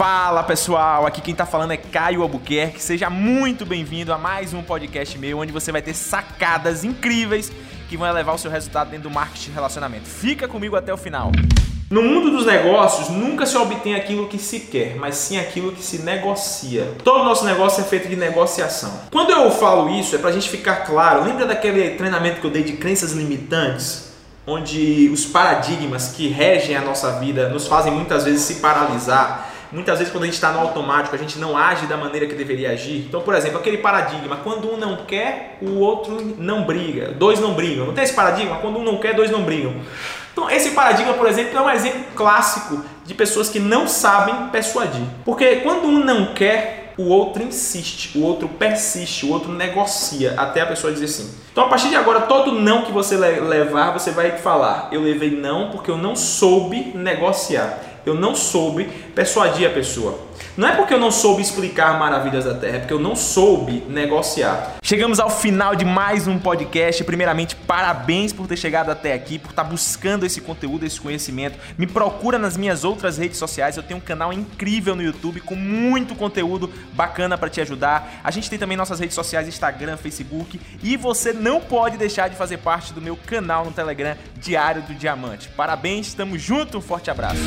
Fala pessoal, aqui quem tá falando é Caio Albuquerque. Seja muito bem-vindo a mais um podcast meu, onde você vai ter sacadas incríveis que vão elevar o seu resultado dentro do marketing relacionamento. Fica comigo até o final. No mundo dos negócios, nunca se obtém aquilo que se quer, mas sim aquilo que se negocia. Todo nosso negócio é feito de negociação. Quando eu falo isso, é pra gente ficar claro. Lembra daquele treinamento que eu dei de crenças limitantes? Onde os paradigmas que regem a nossa vida nos fazem muitas vezes se paralisar Muitas vezes, quando a gente está no automático, a gente não age da maneira que deveria agir. Então, por exemplo, aquele paradigma: quando um não quer, o outro não briga. Dois não brigam. Não tem esse paradigma? Quando um não quer, dois não brigam. Então, esse paradigma, por exemplo, é um exemplo clássico de pessoas que não sabem persuadir. Porque quando um não quer, o outro insiste, o outro persiste, o outro negocia até a pessoa dizer sim. Então, a partir de agora, todo não que você levar, você vai falar: eu levei não porque eu não soube negociar eu não soube persuadir a pessoa. Não é porque eu não soube explicar maravilhas da Terra, é porque eu não soube negociar. Chegamos ao final de mais um podcast. Primeiramente, parabéns por ter chegado até aqui, por estar buscando esse conteúdo, esse conhecimento. Me procura nas minhas outras redes sociais. Eu tenho um canal incrível no YouTube com muito conteúdo bacana para te ajudar. A gente tem também nossas redes sociais, Instagram, Facebook, e você não pode deixar de fazer parte do meu canal no Telegram Diário do Diamante. Parabéns, estamos juntos, um forte abraço.